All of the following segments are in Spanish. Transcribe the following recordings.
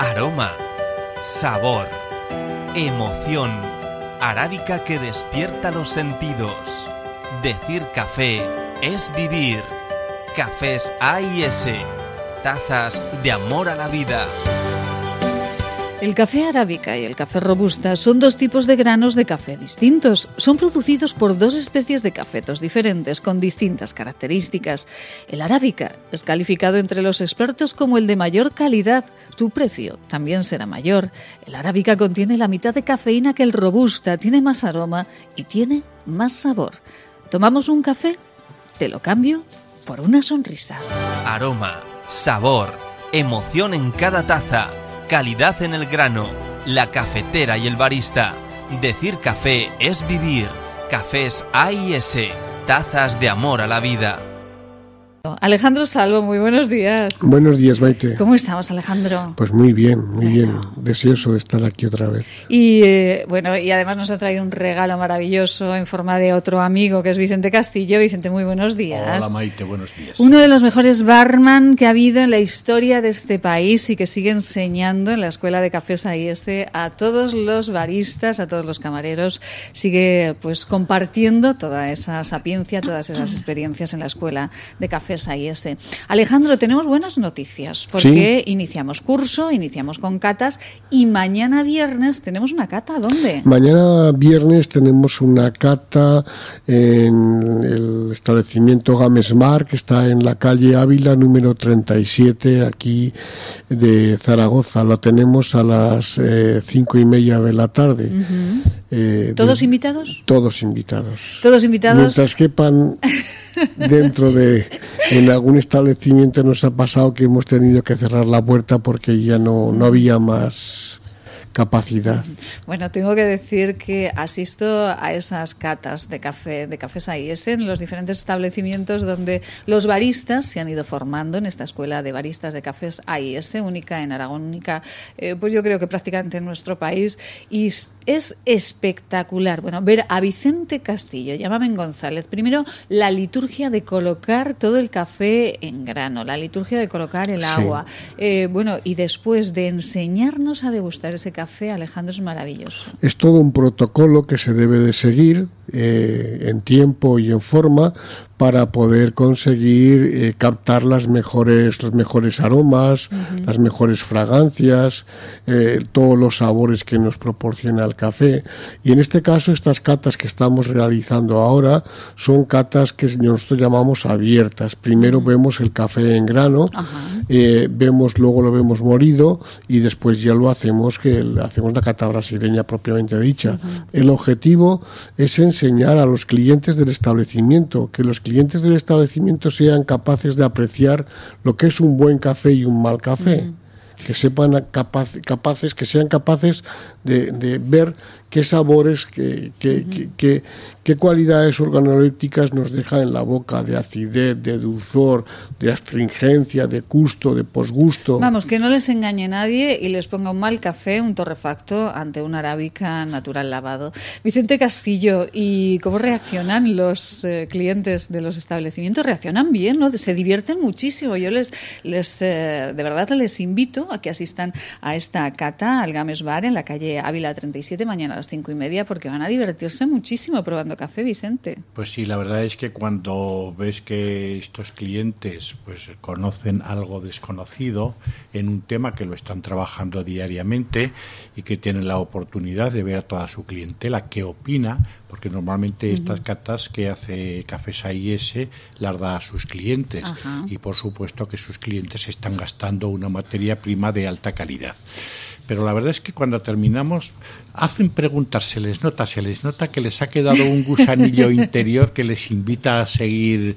Aroma, sabor, emoción, arábica que despierta los sentidos. Decir café es vivir. Cafés A y S, tazas de amor a la vida. El café arábica y el café robusta son dos tipos de granos de café distintos. Son producidos por dos especies de cafetos diferentes con distintas características. El arábica es calificado entre los expertos como el de mayor calidad. Su precio también será mayor. El arábica contiene la mitad de cafeína que el robusta, tiene más aroma y tiene más sabor. ¿Tomamos un café? Te lo cambio por una sonrisa. Aroma, sabor, emoción en cada taza calidad en el grano, la cafetera y el barista. Decir café es vivir. Cafés A y S, tazas de amor a la vida. Alejandro Salvo, muy buenos días. Buenos días, Maite. ¿Cómo estamos, Alejandro? Pues muy bien, muy bien. Deseoso de estar aquí otra vez. Y eh, bueno, y además nos ha traído un regalo maravilloso en forma de otro amigo que es Vicente Castillo. Vicente, muy buenos días. Hola, Maite, buenos días. Uno de los mejores barman que ha habido en la historia de este país y que sigue enseñando en la Escuela de Cafés AIS a todos los baristas, a todos los camareros. Sigue pues compartiendo toda esa sapiencia, todas esas experiencias en la Escuela de Cafés Alejandro, tenemos buenas noticias porque iniciamos curso, iniciamos con catas y mañana viernes tenemos una cata. ¿Dónde? Mañana viernes tenemos una cata en el establecimiento Gamesmar que está en la calle Ávila número 37 aquí de Zaragoza. La tenemos a las eh, cinco y media de la tarde. Eh, ¿Todos invitados? Todos invitados. Todos invitados. Mientras quepan dentro de en algún establecimiento nos ha pasado que hemos tenido que cerrar la puerta porque ya no, no había más capacidad. Bueno, tengo que decir que asisto a esas catas de café, de cafés AIS en los diferentes establecimientos donde los baristas se han ido formando en esta escuela de baristas de cafés AIS, única en Aragón, única, eh, pues yo creo que prácticamente en nuestro país, y es espectacular. Bueno, ver a Vicente Castillo, llámame González, primero la liturgia de colocar todo el café en grano, la liturgia de colocar el agua, eh, bueno, y después de enseñarnos a degustar ese café, café, Alejandro, es maravilloso. Es todo un protocolo que se debe de seguir eh, en tiempo y en forma para poder conseguir eh, captar las mejores, los mejores aromas, las mejores fragancias, eh, todos los sabores que nos proporciona el café. Y en este caso, estas catas que estamos realizando ahora son catas que nosotros llamamos abiertas. Primero vemos el café en grano, vemos, luego lo vemos molido y después ya lo hacemos, que hacemos la cata brasileña propiamente dicha. El objetivo es enseñar a los clientes del establecimiento que los clientes del establecimiento sean capaces de apreciar lo que es un buen café y un mal café. Que sepan capaces, que sean capaces de, de ver qué sabores, qué, qué, qué, cualidades organolépticas nos deja en la boca, de acidez, de dulzor, de astringencia, de gusto, de posgusto. Vamos, que no les engañe nadie y les ponga un mal café, un torrefacto, ante una arábica natural lavado. Vicente Castillo, ¿y cómo reaccionan los eh, clientes de los establecimientos? ¿Reaccionan bien? ¿no? Se divierten muchísimo. Yo les, les eh, de verdad les invito a que asistan a esta cata al Games Bar en la calle Ávila 37 mañana las cinco y media porque van a divertirse muchísimo probando café, Vicente. Pues sí, la verdad es que cuando ves que estos clientes pues conocen algo desconocido en un tema que lo están trabajando diariamente y que tienen la oportunidad de ver a toda su clientela qué opina, porque normalmente estas catas que hace Cafés AIS las da a sus clientes y por supuesto que sus clientes están gastando una materia prima de alta calidad. Pero la verdad es que cuando terminamos hacen preguntas, se les nota, se les nota que les ha quedado un gusanillo interior que les invita a seguir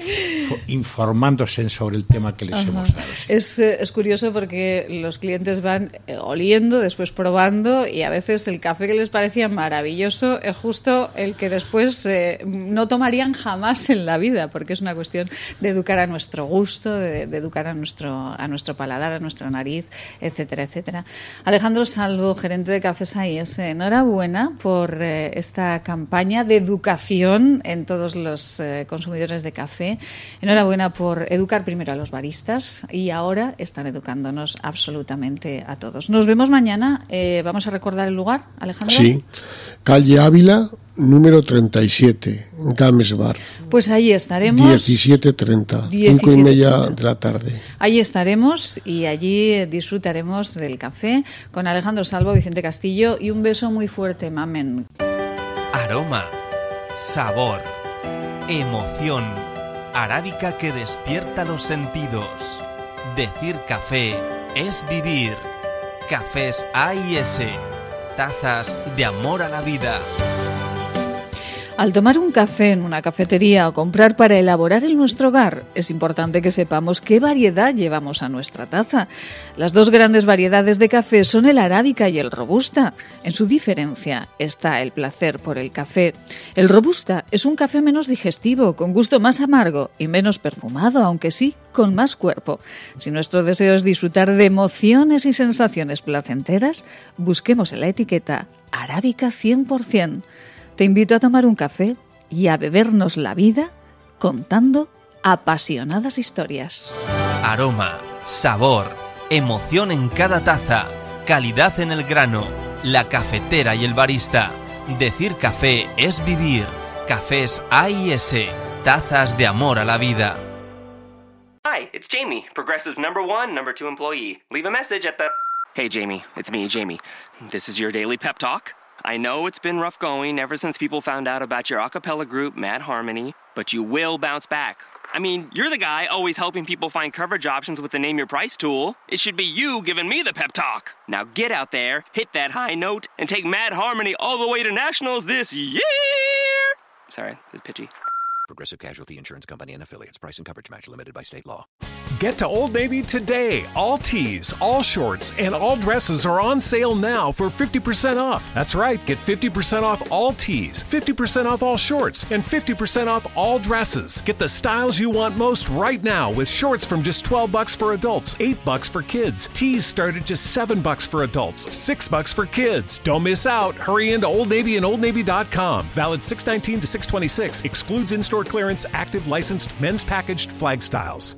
informándose sobre el tema que les hemos dado. Es, eh, es, curioso porque los clientes van eh, oliendo, después probando y a veces el café que les parecía maravilloso es justo el que después eh, no tomarían jamás en la vida, porque es una cuestión de educar a nuestro gusto, de, educar a nuestro, a nuestro paladar, a nuestra nariz, etcétera, etcétera. Alejandro Salvo, gerente de Cafés AIS, enhorabuena por esta campaña de educación en todos los consumidores de café. Enhorabuena por educar primero a los baristas y ahora están educándonos absolutamente a todos. Nos vemos mañana. Eh, vamos a recordar el lugar, Alejandro. Sí, calle Ávila, número 37, Games Bar. Pues ahí estaremos. 17.30, 5 y media de la tarde. Ahí estaremos y allí disfrutaremos del café con Alejandro Salvo, Vicente Castillo y un beso muy fuerte, mamen. Aroma, sabor, emoción arábica que despierta los sentidos. Decir café es vivir. Cafés A y S. Tazas de amor a la vida. Al tomar un café en una cafetería o comprar para elaborar en nuestro hogar, es importante que sepamos qué variedad llevamos a nuestra taza. Las dos grandes variedades de café son el arábica y el robusta. En su diferencia está el placer por el café. El robusta es un café menos digestivo, con gusto más amargo y menos perfumado, aunque sí con más cuerpo. Si nuestro deseo es disfrutar de emociones y sensaciones placenteras, busquemos en la etiqueta arábica 100%. Te invito a tomar un café y a bebernos la vida contando apasionadas historias. Aroma, sabor, emoción en cada taza, calidad en el grano, la cafetera y el barista. Decir café es vivir. Cafés A y S, tazas de amor a la vida. Hi, it's Jamie, Progressive number one, number two employee. Leave a message at the. Hey, Jamie, it's me, Jamie. This is your daily pep talk. I know it's been rough going ever since people found out about your a cappella group, Mad Harmony, but you will bounce back. I mean, you're the guy always helping people find coverage options with the Name Your Price tool. It should be you giving me the pep talk. Now get out there, hit that high note, and take Mad Harmony all the way to nationals this year. Sorry, it's pitchy. Progressive Casualty Insurance Company and affiliates. Price and coverage match limited by state law. Get to Old Navy today. All tees, all shorts, and all dresses are on sale now for 50% off. That's right, get 50% off all tees, 50% off all shorts, and 50% off all dresses. Get the styles you want most right now with shorts from just 12 bucks for adults, 8 bucks for kids. Tees start at just 7 bucks for adults, 6 bucks for kids. Don't miss out. Hurry into Old Navy and OldNavy.com. Valid 619 to 626. Excludes in-store clearance, active licensed men's packaged flag styles.